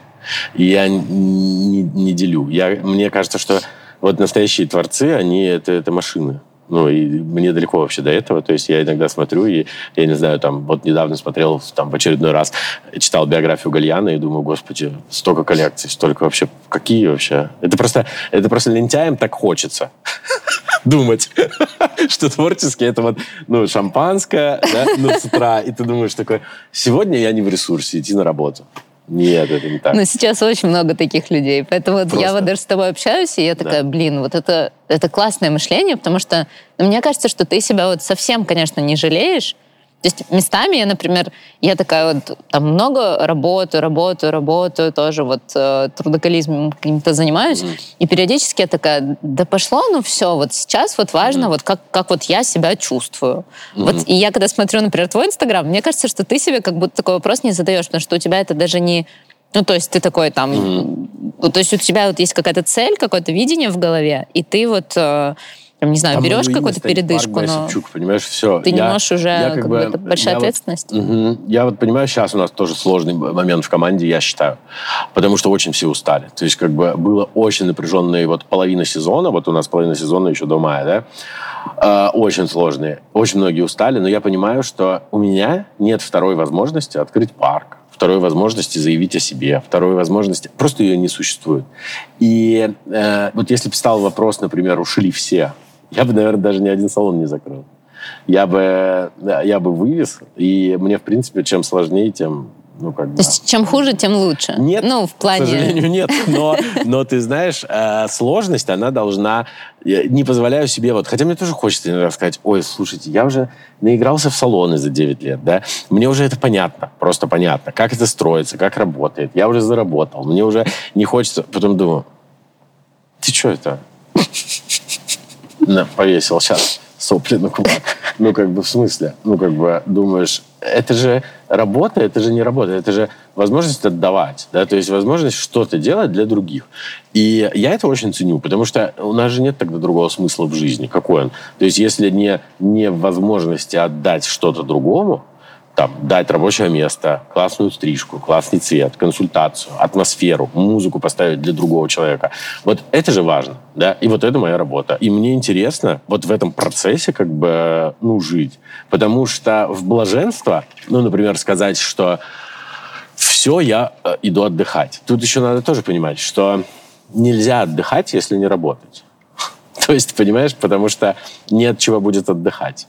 И я не, не делю. Я, мне кажется, что вот настоящие творцы, они это, это машины. Ну, и мне далеко вообще до этого. То есть я иногда смотрю, и я не знаю, там, вот недавно смотрел, там, в очередной раз, читал биографию Гальяна, и думаю, господи, столько коллекций, столько вообще, какие вообще? Это просто, это просто лентяем так хочется *laughs* думать, *laughs* что творчески это вот, ну, шампанское, да, ну, с утра, и ты думаешь такой, сегодня я не в ресурсе, идти на работу. Нет, это не так. Но сейчас очень много таких людей. Поэтому вот я вот даже с тобой общаюсь, и я такая, Да. блин, вот это, это классное мышление, потому что ну, мне кажется, что ты себя вот совсем, конечно, не жалеешь. То есть местами я, например, я такая вот там много работаю, работаю, работаю, тоже вот э, трудоколизмом каким-то занимаюсь, Мгм. и периодически я такая, да пошло, ну все, вот сейчас вот важно, Мгм. вот как, как вот я себя чувствую. Вот, Мгм. и я когда смотрю, например, твой Инстаграм, мне кажется, что ты себе как будто такой вопрос не задаешь, потому что у тебя это даже не... Ну, то есть ты такой там... Ну, то есть у тебя вот есть какая-то цель, какое-то видение в голове, и ты вот, э, там, не знаю, Там берешь какую-то передышку, но Байсовчук, понимаешь, все. ты не можешь уже... как бы, это большая я вот- ответственность. Мгм. Я вот понимаю, сейчас у нас тоже сложный момент в команде, я считаю. Потому что очень все устали. То есть как бы было очень напряженные вот половина сезона, вот у нас половина сезона еще до мая, да, А, очень сложные. Очень многие устали, но я понимаю, что у меня нет второй возможности открыть парк, второй возможности заявить о себе, второй возможности... Просто ее не существует. И э, вот если бы стал вопрос, например, ушли все, я бы, наверное, даже ни один салон не закрыл. Я бы, я бы вывез, и мне, в принципе, чем сложнее, тем, ну, как бы... То есть чем хуже, тем лучше. Нет, Ну, в плане... К сожалению, нет. Но, но ты знаешь, э, сложность, она должна... Я не позволяю себе... вот, Хотя мне тоже хочется иногда сказать, ой, слушайте, я уже наигрался в салоны за 9 лет, да? Мне уже это понятно, просто понятно, как это строится, как работает. Я уже заработал, мне уже не хочется... Потом думаю, ты что это? Повесил сейчас сопли на кулак. Ну, как бы, в смысле? Ну, как бы, думаешь, это же работа, это же не работа, это же возможность отдавать, да, то есть возможность что-то делать для других. И я это очень ценю, потому что у нас же нет тогда другого смысла в жизни. Какой он? То есть если не, не возможности отдать что-то другому, там, дать рабочее место, классную стрижку, классный цвет, консультацию, атмосферу, музыку поставить для другого человека. Вот это же важно, да, и вот это моя работа. И мне интересно вот в этом процессе как бы, ну, жить. Потому что в блаженство, ну, например, сказать, что все, я э, иду отдыхать. Тут еще надо тоже понимать, что нельзя отдыхать, если не работать. *laughs* То есть, понимаешь, потому что нет чего будет отдыхать.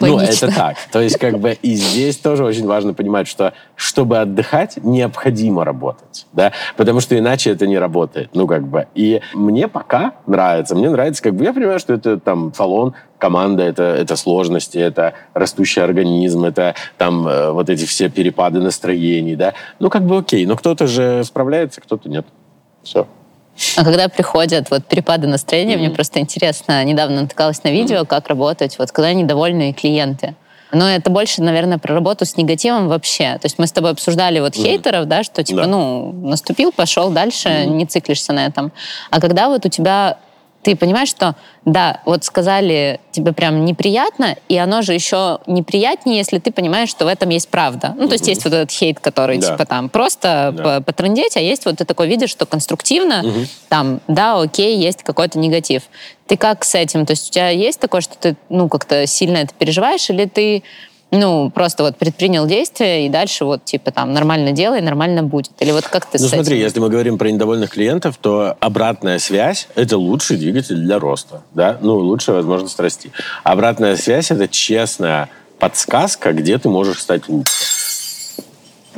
Ну, это так. То есть, как бы, и здесь тоже очень важно понимать, что, чтобы отдыхать, необходимо работать, да, потому что иначе это не работает, ну, как бы. И мне пока нравится, мне нравится, как бы, я понимаю, что это, там, салон, команда, это, это сложности, это растущий организм, это, там, э, вот эти все перепады настроений, да. Ну, как бы, окей, но кто-то же справляется, кто-то нет. Все. А когда приходят вот перепады настроения, mm-hmm. мне просто интересно, недавно натыкалась на видео, mm-hmm. как работать, вот когда недовольные клиенты. Но это больше, наверное, про работу с негативом вообще. То есть мы с тобой обсуждали вот mm-hmm. хейтеров, да, что типа, да. ну, наступил, пошел дальше, mm-hmm. не циклишься на этом. А когда вот у тебя ты понимаешь, что да, вот сказали тебе прям неприятно, и оно же еще неприятнее, если ты понимаешь, что в этом есть правда. Ну, то есть есть вот этот хейт, который да. типа там просто да. потрындеть, а есть вот ты такой видишь, что конструктивно, там, да, окей, есть какой-то негатив. Ты как с этим? То есть у тебя есть такое, что ты, ну, как-то сильно это переживаешь, или ты ну, просто вот предпринял действие, и дальше вот, типа, там, нормально делай, нормально будет. Или вот как ты Ну, смотри, этим? если мы говорим про недовольных клиентов, то обратная связь – это лучший двигатель для роста, да? Ну, лучшая возможность расти. Обратная связь – это честная подсказка, где ты можешь стать лучше.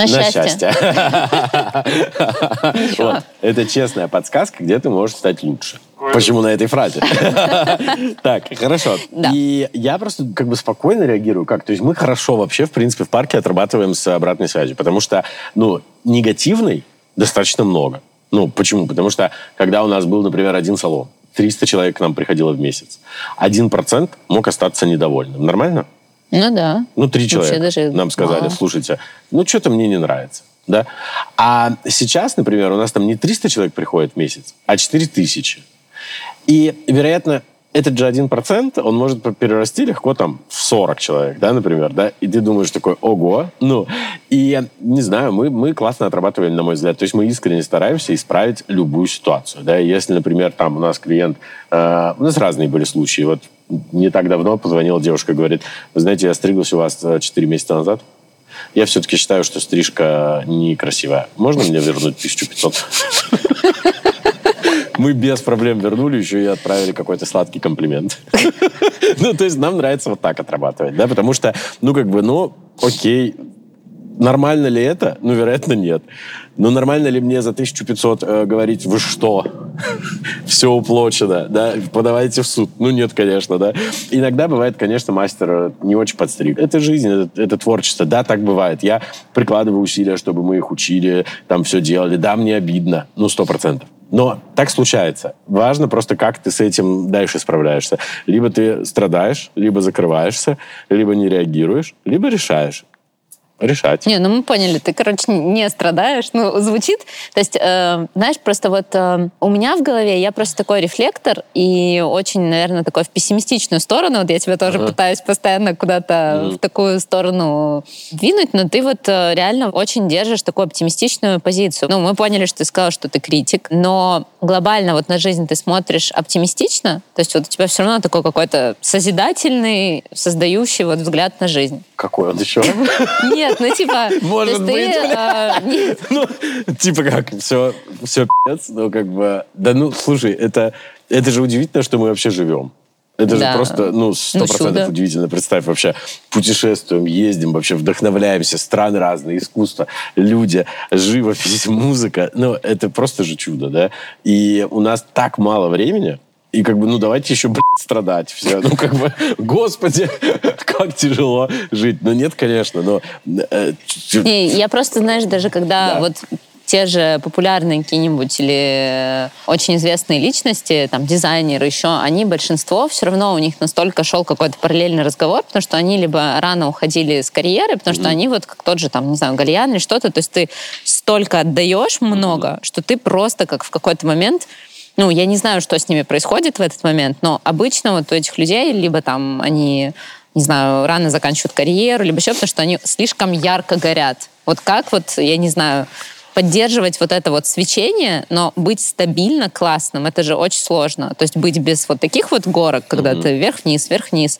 На, счастье. *laughs* Это честная подсказка, где ты можешь стать лучше. Почему на этой фразе? *laughs* Так, хорошо. И я просто как бы спокойно реагирую. Как? То есть мы хорошо вообще, в принципе, в парке отрабатываем с обратной связью. Потому что, ну, негативной достаточно много. Ну, почему? Потому что, когда у нас был, например, один салон, 300 человек к нам приходило в месяц, один процент мог остаться недовольным. Нормально? Ну да. Ну, три человека даже нам сказали, мало. слушайте, ну, что-то мне не нравится. Да? А сейчас, например, у нас там не 300 человек приходит в месяц, а 4 тысячи. И, вероятно, этот же один процент, он может перерасти легко там в 40 человек, да, например, да, и ты думаешь такой, ого, ну, и, не знаю, мы, мы классно отрабатываем, на мой взгляд, то есть мы искренне стараемся исправить любую ситуацию, да, если, например, там у нас клиент, э, у нас разные были случаи, вот не так давно позвонила девушка, говорит, вы знаете, я стриглась у вас 4 э, месяца назад, я все-таки считаю, что стрижка некрасивая. Можно мне вернуть 1500? Мы без проблем вернули еще и отправили какой-то сладкий комплимент. *laughs* Ну, то есть нам нравится вот так отрабатывать, да, потому что, ну, как бы, ну, окей, нормально ли это? Ну, вероятно, нет. Но нормально ли мне за 1500 э, говорить, вы что? *laughs* Все уплочено, да? Подавайте в суд. Ну, нет, конечно, да. Иногда бывает, конечно, мастер э, не очень подстриг. Это жизнь, это, это творчество. Да, так бывает. Я прикладываю усилия, чтобы мы их учили, там все делали. Да, мне обидно. Ну, сто процентов. Но так случается. Важно просто, как ты с этим дальше справляешься. Либо ты страдаешь, либо закрываешься, либо не реагируешь, либо решаешь решать. Не, ну мы поняли, ты, короче, не страдаешь. Ну, звучит, то есть, э, знаешь, просто вот э, у меня в голове, я просто такой рефлектор и очень, наверное, такой в пессимистичную сторону. Вот я тебя тоже ага. пытаюсь постоянно куда-то mm. в такую сторону двинуть, но ты вот э, реально очень держишь такую оптимистичную позицию. Ну, мы поняли, что ты сказал, что ты критик, но глобально вот на жизнь ты смотришь оптимистично, то есть вот у тебя все равно такой какой-то созидательный, создающий вот взгляд на жизнь. Какой он еще? *laughs* Нет, ну типа... *laughs* Может быть, а, *laughs* Ну, типа как, все, все пи***ц, ну как бы... Да ну, слушай, это, это же удивительно, что мы вообще живем. Это да. же просто, ну, сто ну, процентов ну, удивительно. Представь, вообще путешествуем, ездим, вообще вдохновляемся, страны разные, искусство, люди, живопись, *laughs* музыка. Ну, это просто же чудо, да? И у нас так мало времени, и как бы, ну, давайте еще, блядь, страдать. Все. Ну, как бы, *laughs* господи, *laughs* как тяжело жить. Ну, нет, конечно, но... Э, Не, я просто, знаешь, даже когда да. вот те же популярные какие-нибудь или очень известные личности, там, дизайнеры еще, они, большинство, все равно у них настолько шел какой-то параллельный разговор, потому что они либо рано уходили с карьеры, потому что mm-hmm. они вот как тот же, там, не знаю, Гальян или что-то, то есть ты столько отдаешь много, mm-hmm. что ты просто как в какой-то момент ну, я не знаю, что с ними происходит в этот момент, но обычно вот у этих людей либо там они не знаю, рано заканчивают карьеру, либо еще потому, что они слишком ярко горят. Вот как вот, я не знаю, поддерживать вот это вот свечение, но быть стабильно классным, это же очень сложно. То есть быть без вот таких вот горок, когда mm-hmm. ты вверх-вниз, вверх-вниз.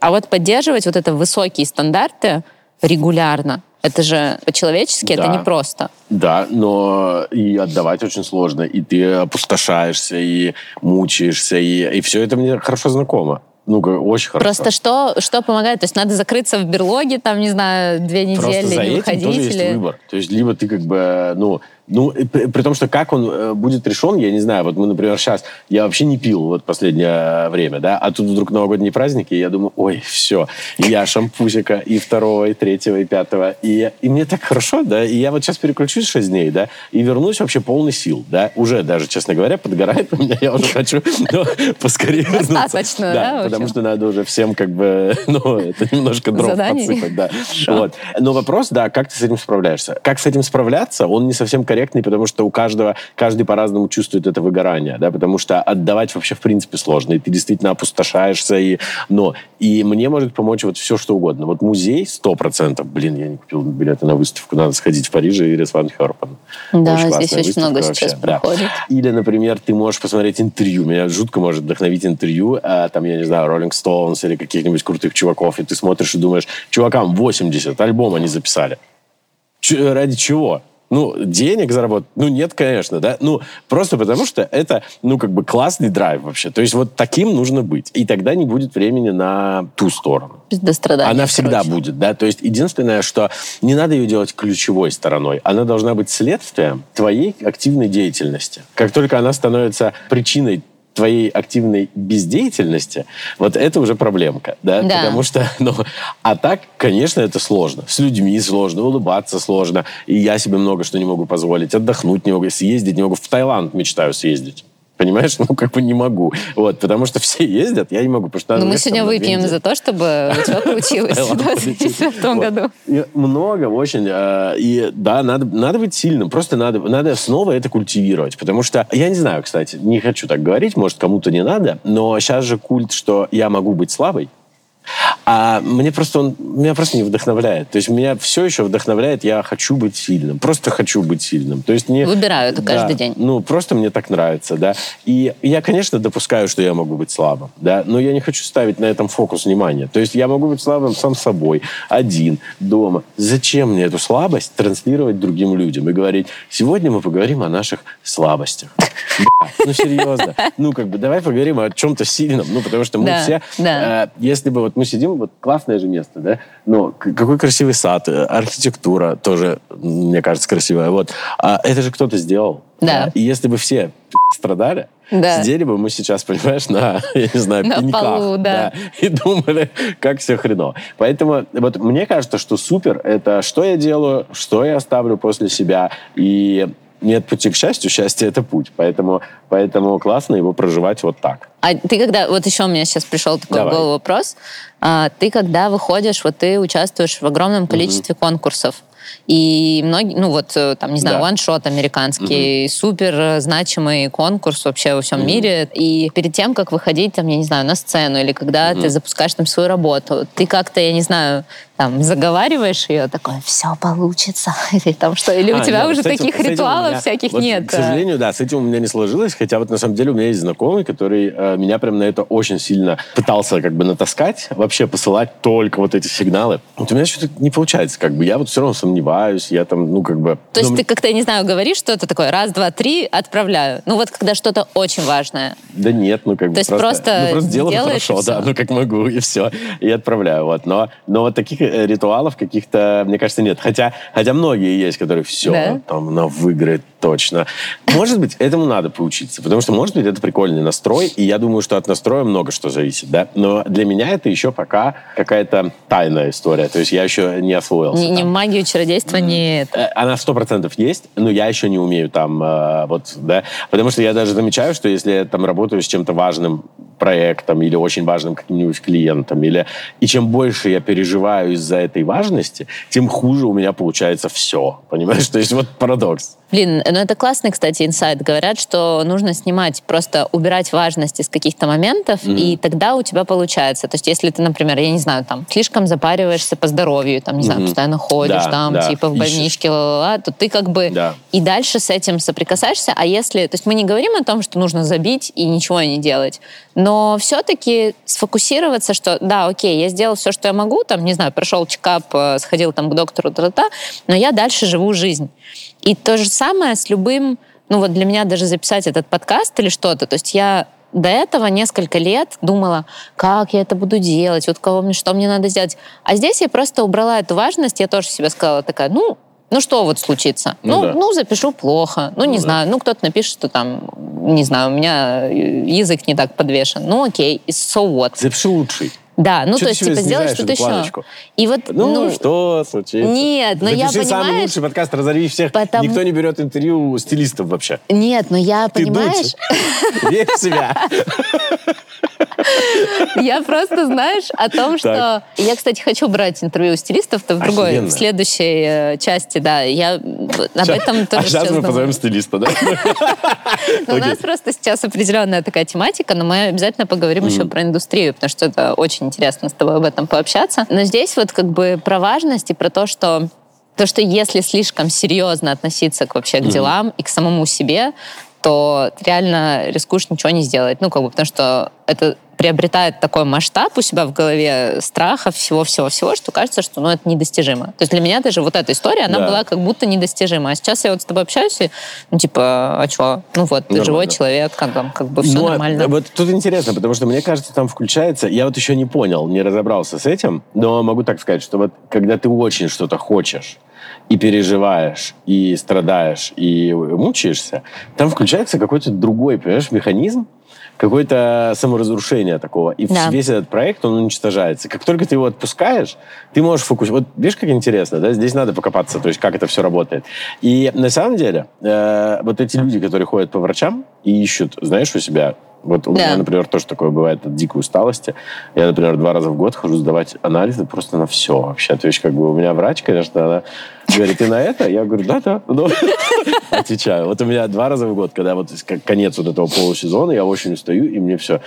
А вот поддерживать вот это высокие стандарты регулярно, это же по-человечески, да. это непросто. Да, но и отдавать очень сложно. И ты опустошаешься, и мучаешься, и, и все это мне хорошо знакомо. Ну, очень хорошо. Просто что, что помогает? То есть надо закрыться в берлоге, там, не знаю, две недели, Просто за не этим выходить? тоже или... есть выбор. То есть либо ты как бы, ну, ну, при том, что как он э, будет решен, я не знаю. Вот мы, например, сейчас, я вообще не пил вот последнее время, да, а тут вдруг новогодние праздники, и я думаю, ой, все, я шампусика и второго, и третьего, и пятого, и, и мне так хорошо, да, и я вот сейчас переключусь 6 дней, да, и вернусь вообще полный сил, да, уже даже, честно говоря, подгорает *laughs* у меня, я уже хочу ну, поскорее вернуться. Достаточно, да, потому что надо уже всем как бы, *laughs* ну, это немножко дров подсыпать, да. Вот. Но вопрос, да, как ты с этим справляешься? Как с этим справляться, он не совсем корректный корректный, потому что у каждого, каждый по-разному чувствует это выгорание, да, потому что отдавать вообще в принципе сложно, и ты действительно опустошаешься, и, но, и мне может помочь вот все, что угодно. Вот музей сто процентов, блин, я не купил билеты на выставку, надо сходить в Париж и Ирис Ван Херпен. Да, очень здесь очень много вообще, сейчас да. проходит. Или, например, ты можешь посмотреть интервью, меня жутко может вдохновить интервью, а, там, я не знаю, Rolling Stones или каких-нибудь крутых чуваков, и ты смотришь и думаешь, чувакам 80, альбом они записали. Ч- ради чего? Ну, денег заработать? Ну, нет, конечно, да. Ну, просто потому что это, ну, как бы классный драйв вообще. То есть вот таким нужно быть. И тогда не будет времени на ту сторону. Пиздострадание, Она всегда короче. будет, да. То есть единственное, что не надо ее делать ключевой стороной. Она должна быть следствием твоей активной деятельности. Как только она становится причиной твоей активной бездеятельности, вот это уже проблемка, да? да. Потому что, *laughs* ну, а так, конечно, это сложно. С людьми сложно, улыбаться сложно. И я себе много что не могу позволить. Отдохнуть не могу, съездить не могу. В Таиланд мечтаю съездить. Понимаешь? *laughs* Ну, как бы не могу. Вот, потому что все ездят, я не могу. Потому что ну, мы сегодня выпьем за то, чтобы *laughs* у тебя получилось в том году. Много очень. А, и да, надо, быть сильным. Просто надо снова это культивировать. Потому что, я не знаю, кстати, не хочу так говорить, может, кому-то не надо, но сейчас же культ, что я могу быть слабой, а мне просто он меня просто не вдохновляет. То есть меня все еще вдохновляет, я хочу быть сильным. Просто хочу быть сильным. То есть не... Выбираю это да, каждый день. Ну, просто мне так нравится, да. И я, конечно, допускаю, что я могу быть слабым, да, но я не хочу ставить на этом фокус внимания. То есть я могу быть слабым сам собой, один, дома. Зачем мне эту слабость транслировать другим людям и говорить, сегодня мы поговорим о наших слабостях. *laughs* Ну, серьезно. Ну, как бы, давай поговорим о чем-то сильном. Ну, потому что мы все... Э, если бы вот мы сидим, вот классное же место, да? Ну, какой красивый сад, э, архитектура тоже, мне кажется, красивая. Вот. А это же кто-то сделал. Да. И если бы все *laughs* страдали, да. сидели бы мы сейчас, понимаешь, на, *laughs* я не знаю, на пеньках. Полу, да. да. И думали, как все хреново. Поэтому вот мне кажется, что супер — это что я делаю, что я оставлю после себя. И нет пути к счастью, счастье — это путь. Поэтому, поэтому классно его проживать вот так. А ты когда... Вот еще у меня сейчас пришел такой Давай. голову вопрос. А, ты когда выходишь, вот ты участвуешь в огромном количестве угу. конкурсов. И многие, ну вот, э, там, не знаю, да. OneShot американский, угу. супер значимый конкурс вообще во всем угу. мире. И перед тем, как выходить, там, я не знаю, на сцену, или когда угу. ты запускаешь там свою работу, ты как-то, я не знаю, там, заговариваешь ее, такое, все получится. *laughs* Или там что, или а, у тебя нет, уже этим, таких ритуалов меня, всяких вот, нет. К сожалению, да, с этим у меня не сложилось, хотя вот на самом деле у меня есть знакомый, который э, меня прям на это очень сильно пытался как бы натаскать, вообще посылать только вот эти сигналы. Вот у меня что-то не получается, как бы, я вот все равно сомневаюсь, я там, ну, как бы... То есть ну, ты как-то, я не знаю, говоришь что-то такое, раз, два, три, отправляю. Ну, вот когда что-то очень важное. Да нет, ну, как бы То есть просто, просто, ну, просто делаю хорошо, да, ну, как могу, и все, и отправляю, вот. Но, но вот таких Э, ритуалов каких-то, мне кажется, нет. Хотя, хотя многие есть, которые все, да? там, она выиграет точно. Может быть, этому надо поучиться, потому что, может быть, это прикольный настрой, и я думаю, что от настроя много что зависит, да. Но для меня это еще пока какая-то тайная история, то есть я еще не освоился. Не, не магию, чародейство, нет. Э, она сто процентов есть, но я еще не умею там, э, вот, да, потому что я даже замечаю, что если я там работаю с чем-то важным, проектом или очень важным каким-нибудь клиентом. Или... И чем больше я переживаю из-за этой важности, тем хуже у меня получается все. Понимаешь? *laughs* То есть вот парадокс. Блин, Но это классный, кстати, инсайт. Говорят, что нужно снимать, просто убирать важность из каких-то моментов, mm-hmm. и тогда у тебя получается. То есть если ты, например, я не знаю, там, слишком запариваешься по здоровью, там, не mm-hmm. знаю, постоянно ходишь, да, там, да, типа в больничке, ла-ла-ла, то ты как бы да. и дальше с этим соприкасаешься. А если... То есть мы не говорим о том, что нужно забить и ничего не делать, но все-таки сфокусироваться, что да, окей, я сделал все, что я могу, там, не знаю, прошел чекап, э, сходил там к доктору, та-та-та, но я дальше живу жизнь. И то же самое с любым, ну вот для меня даже записать этот подкаст или что-то, то есть я до этого несколько лет думала, как я это буду делать, вот кого мне, что мне надо сделать. А здесь я просто убрала эту важность, я тоже себе сказала такая, ну, ну что вот случится? Ну, ну, да. ну запишу плохо. Ну, не ну, знаю. Да. Ну, кто-то напишет, что там, не знаю, у меня язык не так подвешен. Ну, окей, so what? Запиши лучший. Да, ну что то есть, типа, сделать что-то еще. И вот, ну, ну, что случится? Нет, но Запиши я понимаю... самый лучший подкаст «Разорви всех». Потому... Никто не берет интервью стилистов вообще. Нет, но я, Ты понимаешь... *laughs* Верь в себя. *laughs* Я просто, знаешь, о том, что... Я, кстати, хочу брать интервью у стилистов-то в другой, в следующей э, части, да. Я об этом тоже А сейчас мы позовем стилиста, да? *laughs* У нас просто сейчас определенная такая тематика, но мы обязательно поговорим еще про индустрию, потому что это очень интересно с тобой об этом пообщаться. Но здесь вот как бы про важность и про то, что то, что если слишком серьезно относиться к вообще к делам mm-hmm. и к самому себе, то реально рискуешь ничего не сделать. Ну, как бы, потому что это приобретает такой масштаб у себя в голове страха, всего-всего-всего, что кажется, что ну, это недостижимо. То есть для меня даже вот эта история, она да. была как будто недостижима. А сейчас я вот с тобой общаюсь, и, ну, типа, а что? Ну вот, ты нормально. живой человек, как, бы, как бы все ну, нормально. Вот тут интересно, потому что мне кажется, там включается, я вот еще не понял, не разобрался с этим, но могу так сказать, что вот когда ты очень что-то хочешь, и переживаешь, и страдаешь, и мучаешься, там включается какой-то другой, понимаешь, механизм, какое-то саморазрушение такого. И да. весь этот проект, он уничтожается. Как только ты его отпускаешь, ты можешь фокусироваться. Вот видишь, как интересно, да? Здесь надо покопаться, то есть как это все работает. И на самом деле, э, вот эти люди, которые ходят по врачам и ищут, знаешь, у себя вот у да. меня, например, тоже такое бывает от дикой усталости. Я, например, два раза в год хожу сдавать анализы просто на все вообще. То есть, как бы у меня врач, конечно, она говорит, ты на это? Я говорю, да, да. Ну, *laughs* отвечаю. Вот у меня два раза в год, когда вот конец вот этого полусезона, я очень устаю, и мне все.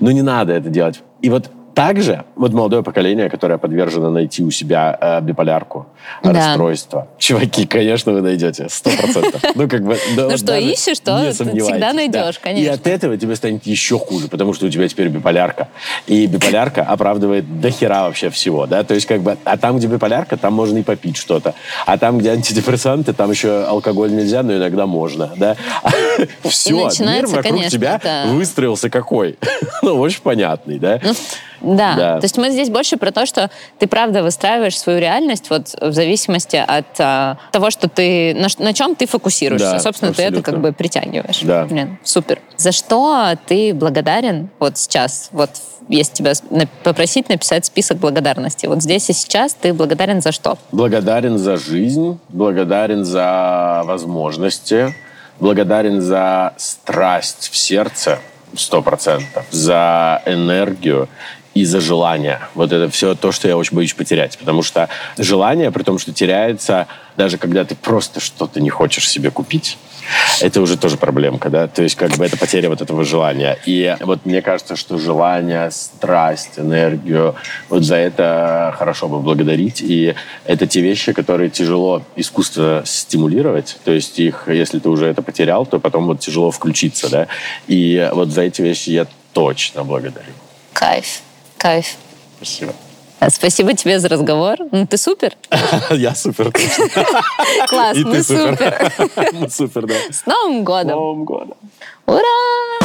Ну, не надо это делать. И вот также вот молодое поколение, которое подвержено найти у себя э, биполярку, да. расстройство. Чуваки, конечно, вы найдете, сто процентов. *laughs* Ну, как бы... Ну, что ищешь, то всегда найдешь, конечно. И от этого тебе станет еще хуже, потому что у тебя теперь биполярка. И биполярка оправдывает дохера вообще всего, да? То есть, как бы, а там, где биполярка, там можно и попить что-то. А там, где антидепрессанты, там еще алкоголь нельзя, но иногда можно, да? *laughs* Все, мир вокруг тебя выстроился какой? *laughs* Ну, очень понятный, да? Да. да. То есть мы здесь больше про то, что ты правда выстраиваешь свою реальность вот в зависимости от а, того, что ты на, на чем ты фокусируешься. Да, Собственно, абсолютно. ты это как бы притягиваешь. Да. Блин, супер. За что ты благодарен вот сейчас? Вот если тебя попросить написать список благодарности. Вот здесь и сейчас ты благодарен за что? Благодарен за жизнь, благодарен за возможности, благодарен за страсть в сердце, сто процентов, за энергию и за желание. Вот это все то, что я очень боюсь потерять. Потому что желание, при том, что теряется, даже когда ты просто что-то не хочешь себе купить, это уже тоже проблемка, да? То есть как бы это потеря вот этого желания. И вот мне кажется, что желание, страсть, энергию, вот за это хорошо бы благодарить. И это те вещи, которые тяжело искусственно стимулировать. То есть их, если ты уже это потерял, то потом вот тяжело включиться, да? И вот за эти вещи я точно благодарю. Кайф. Кайф. Спасибо. Спасибо тебе за разговор. Ну, ты супер. *laughs* Я супер, *laughs* Класс, мы супер. *laughs* Мы супер, да. С Новым годом. С Новым годом. Ура!